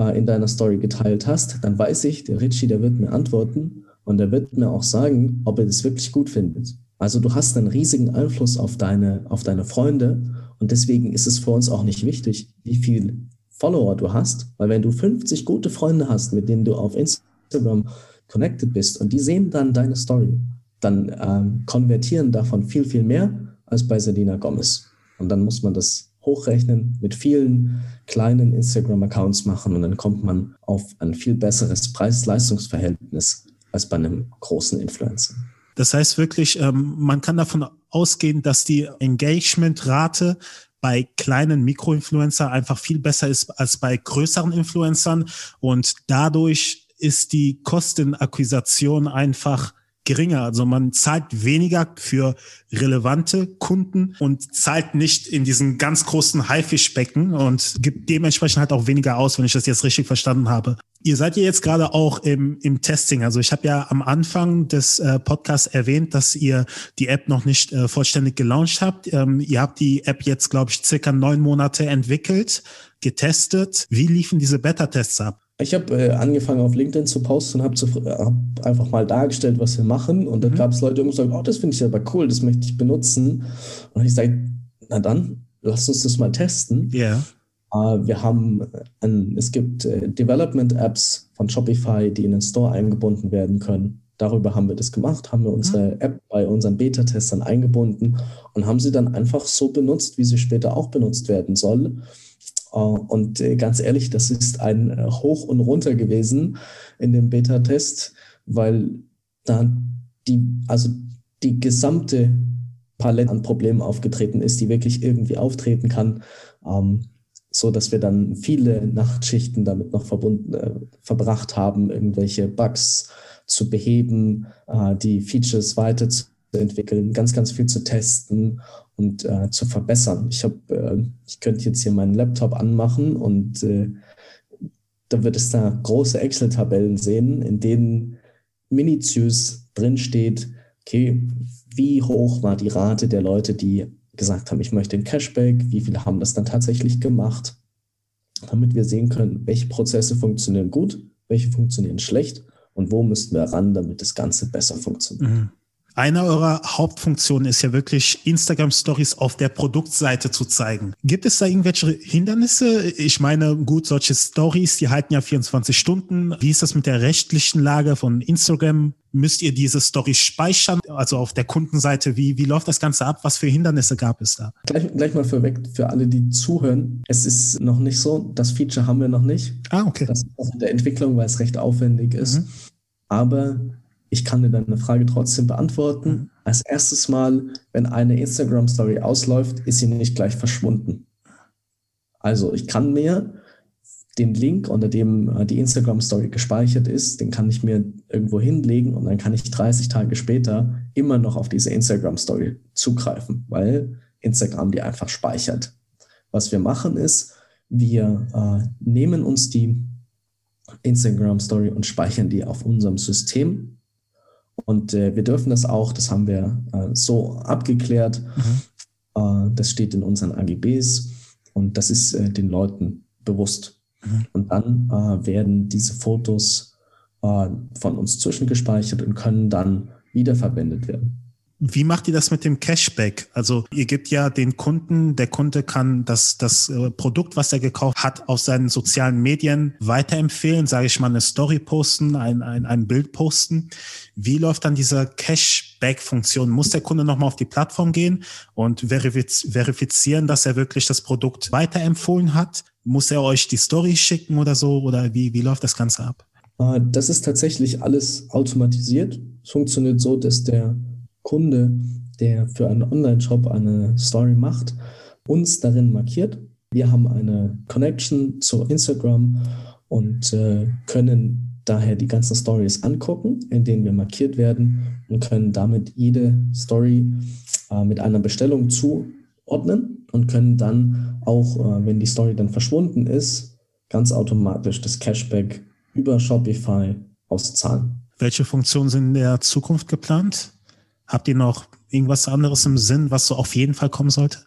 äh, in deiner Story geteilt hast, dann weiß ich, der Richie, der wird mir antworten und er wird mir auch sagen, ob er das wirklich gut findet. Also du hast einen riesigen Einfluss auf deine, auf deine Freunde und deswegen ist es für uns auch nicht wichtig, wie viel Follower du hast, weil wenn du 50 gute Freunde hast, mit denen du auf Instagram connected bist und die sehen dann deine Story, dann ähm, konvertieren davon viel, viel mehr als bei Selina Gomez. Und dann muss man das hochrechnen, mit vielen kleinen Instagram-Accounts machen und dann kommt man auf ein viel besseres Preis-Leistungs-Verhältnis als bei einem großen Influencer. Das heißt wirklich, ähm, man kann davon ausgehen, dass die Engagement-Rate bei kleinen Mikroinfluencer einfach viel besser ist als bei größeren Influencern. Und dadurch ist die Kostenakquisition einfach geringer. Also man zahlt weniger für relevante Kunden und zahlt nicht in diesen ganz großen Haifischbecken und gibt dementsprechend halt auch weniger aus, wenn ich das jetzt richtig verstanden habe. Ihr seid ja jetzt gerade auch im, im Testing. Also ich habe ja am Anfang des äh, Podcasts erwähnt, dass ihr die App noch nicht äh, vollständig gelauncht habt. Ähm, ihr habt die App jetzt, glaube ich, circa neun Monate entwickelt, getestet. Wie liefen diese Beta-Tests ab? Ich habe äh, angefangen auf LinkedIn zu posten und habe hab einfach mal dargestellt, was wir machen. Und dann mhm. gab es Leute, die gesagt, oh, das finde ich aber cool, das möchte ich benutzen. Und ich sage, na dann, lass uns das mal testen. Ja. Yeah. Äh, wir haben, ein, es gibt äh, Development-Apps von Shopify, die in den Store eingebunden werden können. Darüber haben wir das gemacht, haben wir unsere mhm. App bei unseren Beta-Testern eingebunden und haben sie dann einfach so benutzt, wie sie später auch benutzt werden soll. Äh, und äh, ganz ehrlich, das ist ein äh, Hoch und Runter gewesen in dem Beta-Test, weil da die, also die gesamte Palette an Problemen aufgetreten ist, die wirklich irgendwie auftreten kann, ähm, so dass wir dann viele Nachtschichten damit noch verbunden, äh, verbracht haben, irgendwelche Bugs zu beheben, äh, die Features weiterzuentwickeln, ganz, ganz viel zu testen und äh, zu verbessern. Ich habe, äh, ich könnte jetzt hier meinen Laptop anmachen und äh, da wird es da große Excel-Tabellen sehen, in denen minutiös drinsteht, okay, wie hoch war die Rate der Leute, die gesagt haben, ich möchte den Cashback, wie viele haben das dann tatsächlich gemacht, damit wir sehen können, welche Prozesse funktionieren gut, welche funktionieren schlecht und wo müssten wir ran, damit das Ganze besser funktioniert. Mhm. Eine eurer Hauptfunktionen ist ja wirklich, Instagram Stories auf der Produktseite zu zeigen. Gibt es da irgendwelche Hindernisse? Ich meine, gut, solche Stories, die halten ja 24 Stunden. Wie ist das mit der rechtlichen Lage von Instagram? Müsst ihr diese Story speichern? Also auf der Kundenseite, wie, wie läuft das Ganze ab? Was für Hindernisse gab es da? Gleich, gleich mal vorweg für alle, die zuhören. Es ist noch nicht so. Das Feature haben wir noch nicht. Ah, okay. Das ist in der Entwicklung, weil es recht aufwendig ist. Mhm. Aber ich kann dir deine Frage trotzdem beantworten. Mhm. Als erstes Mal, wenn eine Instagram-Story ausläuft, ist sie nicht gleich verschwunden. Also ich kann mir den Link, unter dem äh, die Instagram-Story gespeichert ist, den kann ich mir irgendwo hinlegen und dann kann ich 30 Tage später immer noch auf diese Instagram-Story zugreifen, weil Instagram die einfach speichert. Was wir machen ist, wir äh, nehmen uns die Instagram-Story und speichern die auf unserem System und äh, wir dürfen das auch, das haben wir äh, so abgeklärt. Mhm. Äh, das steht in unseren AGBs und das ist äh, den Leuten bewusst. Mhm. Und dann äh, werden diese Fotos äh, von uns zwischengespeichert und können dann wiederverwendet werden. Wie macht ihr das mit dem Cashback? Also ihr gebt ja den Kunden, der Kunde kann das, das äh, Produkt, was er gekauft hat, auf seinen sozialen Medien weiterempfehlen, sage ich mal, eine Story posten, ein, ein, ein Bild posten. Wie läuft dann diese Cashback-Funktion? Muss der Kunde nochmal auf die Plattform gehen und verifiz verifizieren, dass er wirklich das Produkt weiterempfohlen hat? Muss er euch die Story schicken oder so? Oder wie, wie läuft das Ganze ab? Äh, das ist tatsächlich alles automatisiert. Es funktioniert so, dass der Kunde, der für einen Online-Shop eine Story macht, uns darin markiert. Wir haben eine Connection zu Instagram und äh, können daher die ganzen Stories angucken, in denen wir markiert werden und können damit jede Story äh, mit einer Bestellung zuordnen und können dann auch, äh, wenn die Story dann verschwunden ist, ganz automatisch das Cashback über Shopify auszahlen. Welche Funktionen sind in der Zukunft geplant? Habt ihr noch irgendwas anderes im Sinn, was so auf jeden Fall kommen sollte?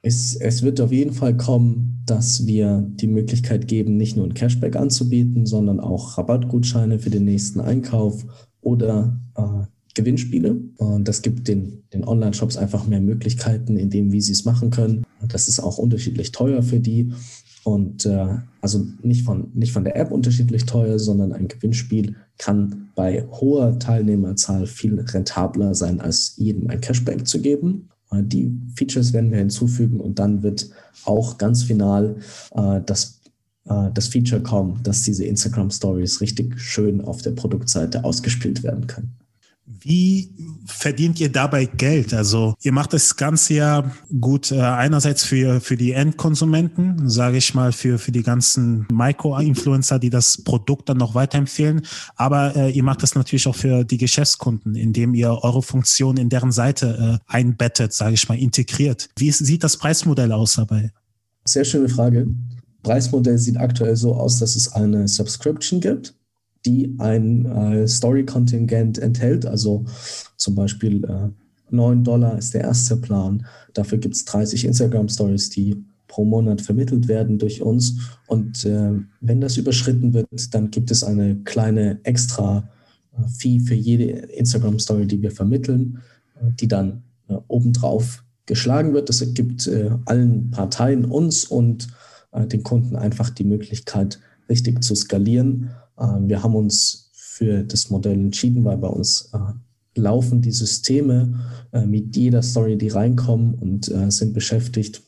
Es, es wird auf jeden Fall kommen, dass wir die Möglichkeit geben, nicht nur ein Cashback anzubieten, sondern auch Rabattgutscheine für den nächsten Einkauf oder äh, Gewinnspiele. Und das gibt den, den Online-Shops einfach mehr Möglichkeiten, in dem, wie sie es machen können. Das ist auch unterschiedlich teuer für die. Und äh, also nicht von, nicht von der App unterschiedlich teuer, sondern ein Gewinnspiel kann bei hoher Teilnehmerzahl viel rentabler sein, als jedem ein Cashback zu geben. Äh, die Features werden wir hinzufügen und dann wird auch ganz final äh, das, äh, das Feature kommen, dass diese Instagram Stories richtig schön auf der Produktseite ausgespielt werden können. Wie verdient ihr dabei Geld? Also ihr macht das Ganze ja gut äh, einerseits für, für die Endkonsumenten, sage ich mal, für, für die ganzen Micro-Influencer, die das Produkt dann noch weiterempfehlen. Aber äh, ihr macht das natürlich auch für die Geschäftskunden, indem ihr eure Funktion in deren Seite äh, einbettet, sage ich mal, integriert. Wie sieht das Preismodell aus dabei? Sehr schöne Frage. Preismodell sieht aktuell so aus, dass es eine Subscription gibt, die ein äh, Story-Kontingent enthält. Also zum Beispiel äh, 9 Dollar ist der erste Plan. Dafür gibt es 30 Instagram-Stories, die pro Monat vermittelt werden durch uns. Und äh, wenn das überschritten wird, dann gibt es eine kleine extra äh, Fee für jede Instagram-Story, die wir vermitteln, äh, die dann äh, obendrauf geschlagen wird. Das gibt äh, allen Parteien, uns und äh, den Kunden einfach die Möglichkeit, richtig zu skalieren. Wir haben uns für das Modell entschieden, weil bei uns laufen die Systeme mit jeder Story, die reinkommen und sind beschäftigt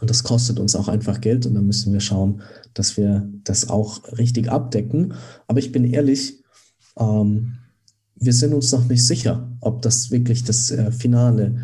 und das kostet uns auch einfach Geld und da müssen wir schauen, dass wir das auch richtig abdecken. Aber ich bin ehrlich, ähm, wir sind uns noch nicht sicher, ob das wirklich das äh, finale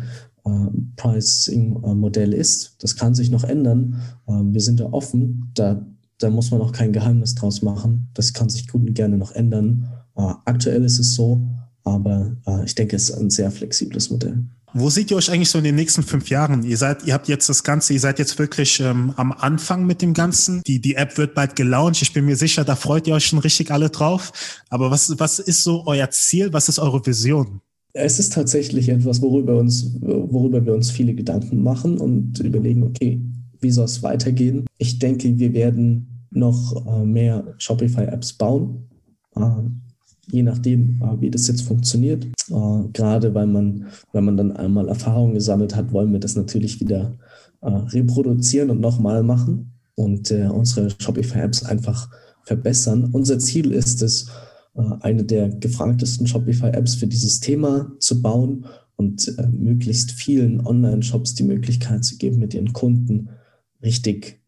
äh, Pricing-Modell ist. Das kann sich noch ändern. Ähm, wir sind da offen. Da, da muss man auch kein Geheimnis draus machen. Das kann sich gut und gerne noch ändern. Äh, aktuell ist es so, aber äh, ich denke, es ist ein sehr flexibles Modell. Wo seht ihr euch eigentlich so in den nächsten fünf Jahren? Ihr seid, ihr habt jetzt das Ganze, ihr seid jetzt wirklich ähm, am Anfang mit dem Ganzen. Die, die App wird bald gelauncht. Ich bin mir sicher, da freut ihr euch schon richtig alle drauf. Aber was, was ist so euer Ziel? Was ist eure Vision? Es ist tatsächlich etwas, worüber, uns, worüber wir uns viele Gedanken machen und überlegen, okay, wie soll es weitergehen? Ich denke, wir werden noch äh, mehr Shopify-Apps bauen. Äh, je nachdem, äh, wie das jetzt funktioniert. Äh, gerade weil man, wenn man dann einmal Erfahrung gesammelt hat, wollen wir das natürlich wieder reproduzieren und nochmal machen und unsere Shopify-Apps einfach verbessern. Unser Ziel ist es, eine der gefragtesten Shopify-Apps für dieses Thema zu bauen und möglichst vielen Online-Shops die Möglichkeit zu geben, mit ihren Kunden richtig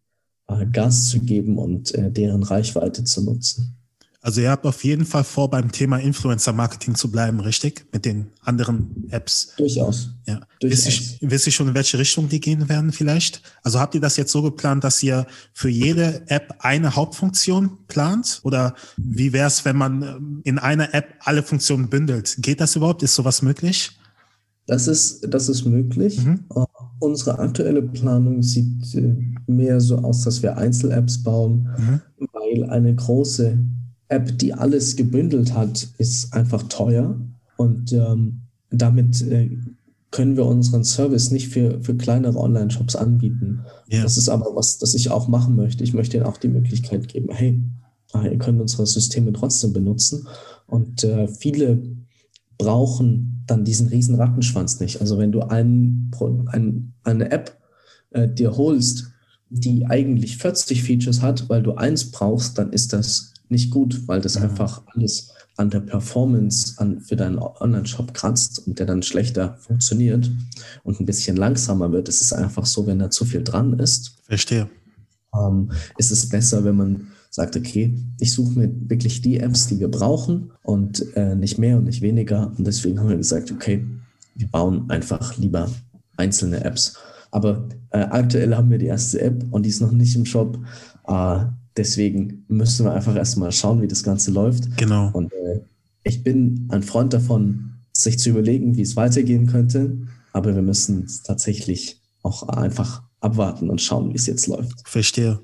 Gas zu geben und deren Reichweite zu nutzen. Also ihr habt auf jeden Fall vor, beim Thema Influencer-Marketing zu bleiben, richtig? Mit den anderen Apps. Durchaus. Ja. Durchaus. Wisst, ihr, wisst ihr schon, in welche Richtung die gehen werden vielleicht? Also habt ihr das jetzt so geplant, dass ihr für jede App eine Hauptfunktion plant? Oder wie wäre es, wenn man ähm, in einer App alle Funktionen bündelt? Geht das überhaupt? Ist sowas möglich? Das ist, das ist möglich. Mhm. Uh, unsere aktuelle Planung sieht äh, mehr so aus, dass wir Einzel-Apps bauen, mhm. weil eine große App, die alles gebündelt hat, ist einfach teuer und ähm, damit äh, können wir unseren Service nicht für, für kleinere Online-Shops anbieten. Yeah. Das ist aber was, das ich auch machen möchte. Ich möchte ihnen auch die Möglichkeit geben, hey, äh, ihr könnt unsere Systeme trotzdem benutzen. Und äh, viele brauchen dann diesen riesen Rattenschwanz nicht. Also wenn du ein, ein, eine App äh, dir holst, die eigentlich 40 Features hat, weil du eins brauchst, dann ist das nicht gut, weil das mhm. einfach alles an der Performance an, für deinen Online-Shop kratzt und der dann schlechter funktioniert und ein bisschen langsamer wird. Es ist einfach so, wenn da zu viel dran ist. Verstehe. Ähm, ist es besser, wenn man sagt, okay, ich suche mir wirklich die Apps, die wir brauchen und äh, nicht mehr und nicht weniger. Und deswegen haben wir gesagt, okay, wir bauen einfach lieber einzelne Apps. Aber äh, aktuell haben wir die erste App und die ist noch nicht im Shop. Äh, Deswegen müssen wir einfach erstmal schauen, wie das Ganze läuft. Genau. Und äh, ich bin ein Freund davon, sich zu überlegen, wie es weitergehen könnte. Aber wir müssen tatsächlich auch einfach abwarten und schauen, wie es jetzt läuft. Verstehe.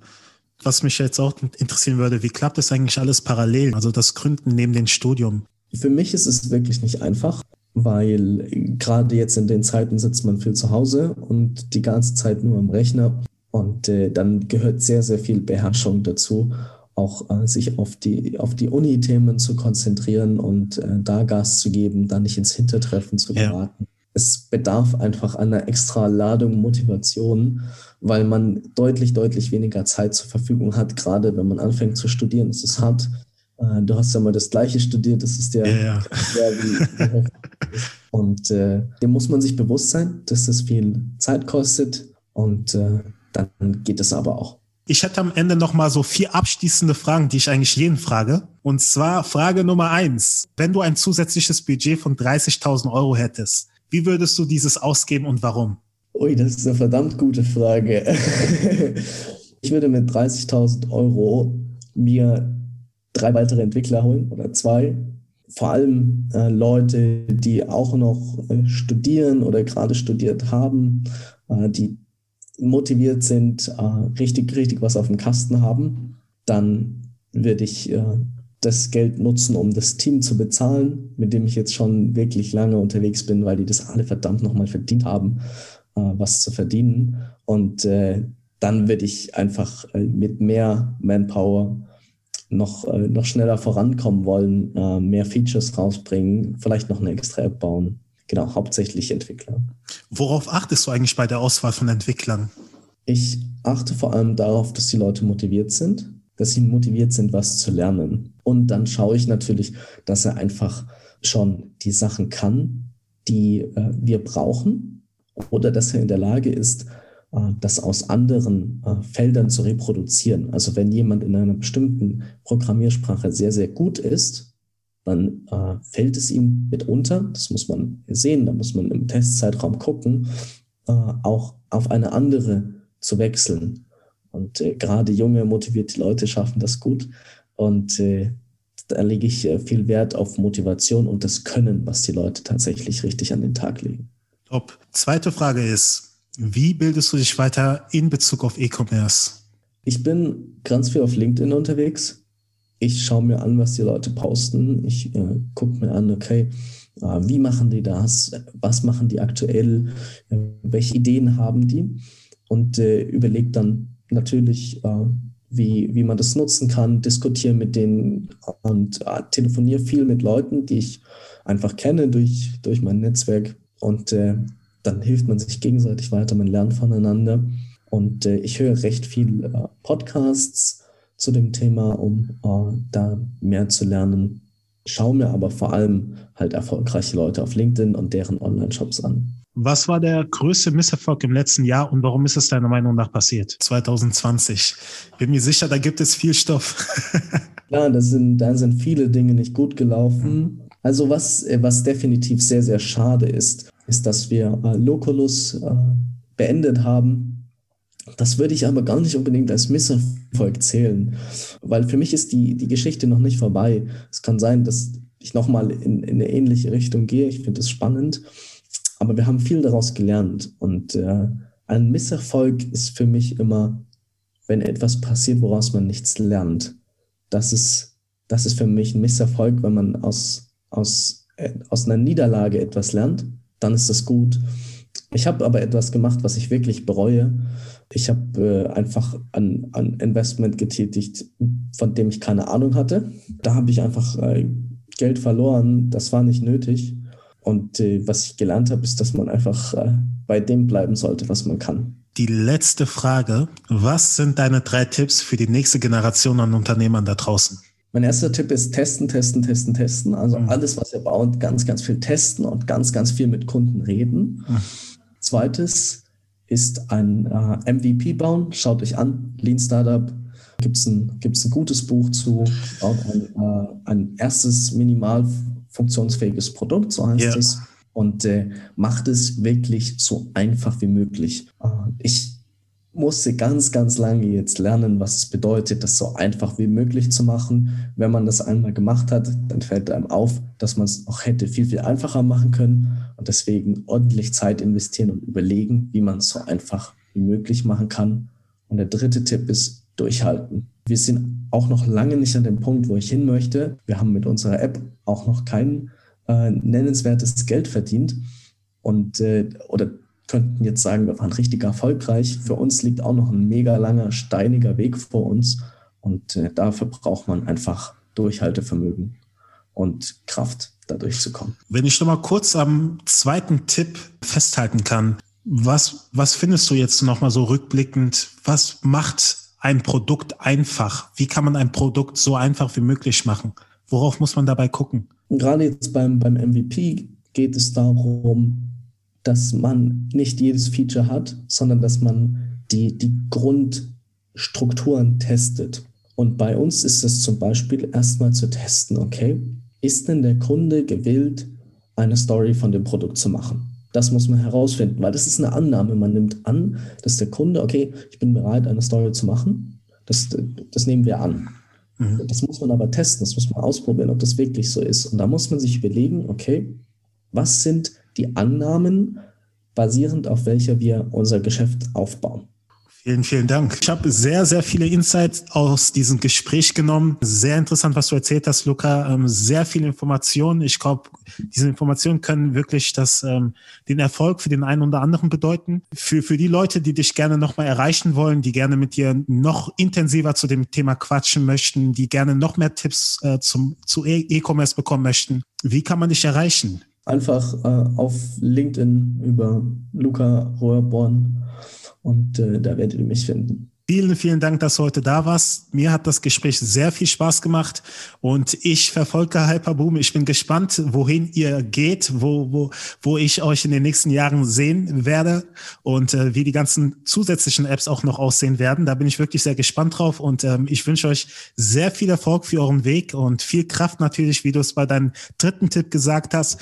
Was mich jetzt auch interessieren würde, wie klappt das eigentlich alles parallel? Also das Gründen neben dem Studium? Für mich ist es wirklich nicht einfach, weil gerade jetzt in den Zeiten sitzt man viel zu Hause und die ganze Zeit nur am Rechner. Und äh, dann gehört sehr, sehr viel Beherrschung dazu, auch äh, sich auf die, auf die Uni-Themen zu konzentrieren und äh, da Gas zu geben, da nicht ins Hintertreffen zu geraten. Ja. Es bedarf einfach einer extra Ladung Motivation, weil man deutlich, deutlich weniger Zeit zur Verfügung hat, gerade wenn man anfängt zu studieren. Es ist hart. Äh, du hast ja mal das Gleiche studiert, das ist ja, ja, ja. wie, wie Und äh, dem muss man sich bewusst sein, dass das viel Zeit kostet und äh, dann geht es aber auch. Ich hätte am Ende noch mal so vier abschließende Fragen, die ich eigentlich jeden frage. Und zwar Frage Nummer eins. Wenn du ein zusätzliches Budget von 30.000 Euro hättest, wie würdest du dieses ausgeben und warum? Ui, das ist eine verdammt gute Frage. ich würde mit 30.000 Euro mir drei weitere Entwickler holen oder zwei. Vor allem äh, Leute, die auch noch äh, studieren oder gerade studiert haben, äh, die motiviert sind, äh, richtig, richtig was auf dem Kasten haben, dann würde ich äh, das Geld nutzen, um das Team zu bezahlen, mit dem ich jetzt schon wirklich lange unterwegs bin, weil die das alle verdammt nochmal verdient haben, was zu verdienen. Und äh, dann würde ich einfach äh, mit mehr Manpower noch, äh, noch schneller vorankommen wollen, äh, mehr Features rausbringen, vielleicht noch eine extra App bauen. Genau, hauptsächlich Entwickler. Worauf achtest du eigentlich bei der Auswahl von Entwicklern? Ich achte vor allem darauf, dass die Leute motiviert sind, dass sie motiviert sind, was zu lernen. Und dann schaue ich natürlich, dass er einfach schon die Sachen kann, die äh, wir brauchen, oder dass er in der Lage ist, äh, das aus anderen äh, Feldern zu reproduzieren. Also wenn jemand in einer bestimmten Programmiersprache sehr, sehr gut ist, dann äh, fällt es ihm mitunter, das muss man sehen, da muss man im Testzeitraum gucken, auch auf eine andere zu wechseln. Und gerade junge, motivierte Leute schaffen das gut. Und da lege ich viel Wert auf Motivation und das Können, was die Leute tatsächlich richtig an den Tag legen. Top. Zweite Frage ist, wie bildest du dich weiter in Bezug auf E-Commerce? Ich bin ganz viel auf LinkedIn unterwegs. Ich schaue mir an, was die Leute posten. Ich äh, gucke mir an, okay, äh, wie machen die das? Was machen die aktuell? Äh, welche Ideen haben die? Und äh, überlege dann natürlich, äh, wie, wie man das nutzen kann, diskutiere mit denen und äh, telefoniere viel mit Leuten, die ich einfach kenne durch, durch mein Netzwerk. Und äh, dann hilft man sich gegenseitig weiter, man lernt voneinander. Und äh, ich höre recht viel äh, Podcasts zu dem Thema, um äh, da mehr zu lernen. Schaue mir aber vor allem halt erfolgreiche Leute auf LinkedIn und deren Online-Shops an. Was war der größte Misserfolg im letzten Jahr und warum ist es deiner Meinung nach passiert? 2020. Bin mir sicher, da gibt es viel Stoff. ja, da sind, da sind viele Dinge nicht gut gelaufen. Also was, äh, was definitiv sehr, sehr schade ist, ist, dass wir äh, Loculus äh, beendet haben. Das würde ich aber gar nicht unbedingt als Misserfolg zählen, weil für mich ist die, die Geschichte noch nicht vorbei. Es kann sein, dass ich nochmal in, in eine ähnliche Richtung gehe. Ich finde es spannend, aber wir haben viel daraus gelernt. Und äh, ein Misserfolg ist für mich immer, wenn etwas passiert, woraus man nichts lernt. Das ist, das ist für mich ein Misserfolg, wenn man aus, aus, äh, aus einer Niederlage etwas lernt dann ist das gut. Ich habe aber etwas gemacht, was ich wirklich bereue. Ich habe äh, einfach ein, ein Investment getätigt, von dem ich keine Ahnung hatte. Da habe ich einfach äh, Geld verloren. Das war nicht nötig. Und äh, was ich gelernt habe, ist, dass man einfach äh, bei dem bleiben sollte, was man kann. Die letzte Frage. Was sind deine drei Tipps für die nächste Generation an Unternehmern da draußen? Mein erster Tipp ist testen, testen, testen, testen. Also mhm. alles, was ihr baut, ganz, ganz viel testen und ganz, ganz viel mit Kunden reden. Mhm. Zweites ist ein äh, MVP bauen. Schaut euch an, Lean Startup. Gibt es ein, gibt's ein gutes Buch zu. Baut ein, äh, ein erstes minimal funktionsfähiges Produkt, so heißt yeah. es. Und äh, macht es wirklich so einfach wie möglich. Äh, ich musste ganz, ganz lange jetzt lernen, was es bedeutet, das so einfach wie möglich zu machen. Wenn man das einmal gemacht hat, dann fällt einem auf, dass man es auch hätte viel, viel einfacher machen können und deswegen ordentlich Zeit investieren und überlegen, wie man es so einfach wie möglich machen kann. Und der dritte Tipp ist durchhalten. Wir sind auch noch lange nicht an dem Punkt, wo ich hin möchte. Wir haben mit unserer App auch noch kein äh, nennenswertes Geld verdient und äh, oder könnten jetzt sagen, wir waren richtig erfolgreich. Für uns liegt auch noch ein mega langer, steiniger Weg vor uns. Und äh, dafür braucht man einfach Durchhaltevermögen und Kraft, da durchzukommen. Wenn ich noch mal kurz am zweiten Tipp festhalten kann, was, was findest du jetzt noch mal so rückblickend? Was macht ein Produkt einfach? Wie kann man ein Produkt so einfach wie möglich machen? Worauf muss man dabei gucken? gerade jetzt beim, beim MVP geht es darum, dass man nicht jedes Feature hat, sondern dass man die, die Grundstrukturen testet. Und bei uns ist es zum Beispiel erstmal zu testen, okay, ist denn der Kunde gewillt, eine Story von dem Produkt zu machen? Das muss man herausfinden, weil das ist eine Annahme. Man nimmt an, dass der Kunde, okay, ich bin bereit, eine Story zu machen. Das, das nehmen wir an. Mhm. Das muss man aber testen, das muss man ausprobieren, ob das wirklich so ist. Und da muss man sich überlegen, okay, was sind die Annahmen, basierend auf welcher wir unser Geschäft aufbauen. Vielen, vielen Dank. Ich habe sehr, sehr viele Insights aus diesem Gespräch genommen. Sehr interessant, was du erzählt hast, Luca. Ähm, sehr viele Informationen. Ich glaube, diese Informationen können wirklich das, ähm, den Erfolg für den einen oder anderen bedeuten. Für, für die Leute, die dich gerne nochmal erreichen wollen, die gerne mit dir noch intensiver zu dem Thema quatschen möchten, die gerne noch mehr Tipps äh, zum, zu e- E-Commerce bekommen möchten, wie kann man dich erreichen? Einfach äh, auf LinkedIn über Luca Rohrborn und äh, da werdet ihr mich finden. Vielen, vielen Dank, dass du heute da warst. Mir hat das Gespräch sehr viel Spaß gemacht und ich verfolge Hyperboom. Ich bin gespannt, wohin ihr geht, wo, wo, wo ich euch in den nächsten Jahren sehen werde und äh, wie die ganzen zusätzlichen Apps auch noch aussehen werden. Da bin ich wirklich sehr gespannt drauf und ähm, ich wünsche euch sehr viel Erfolg für euren Weg und viel Kraft natürlich, wie du es bei deinem dritten Tipp gesagt hast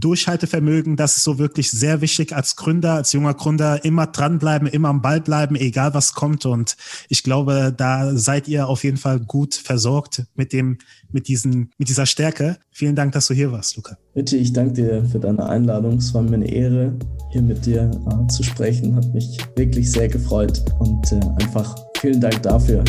Durchhaltevermögen, das ist so wirklich sehr wichtig als Gründer, als junger Gründer, immer dranbleiben, immer am Ball bleiben, egal was kommt. Und ich glaube, da seid ihr auf jeden Fall gut versorgt mit dem, mit diesen, mit dieser Stärke. Vielen Dank, dass du hier warst, Luca. Bitte, ich danke dir für deine Einladung. Es war mir eine Ehre, hier mit dir äh, zu sprechen. Hat mich wirklich sehr gefreut und äh, einfach vielen Dank dafür.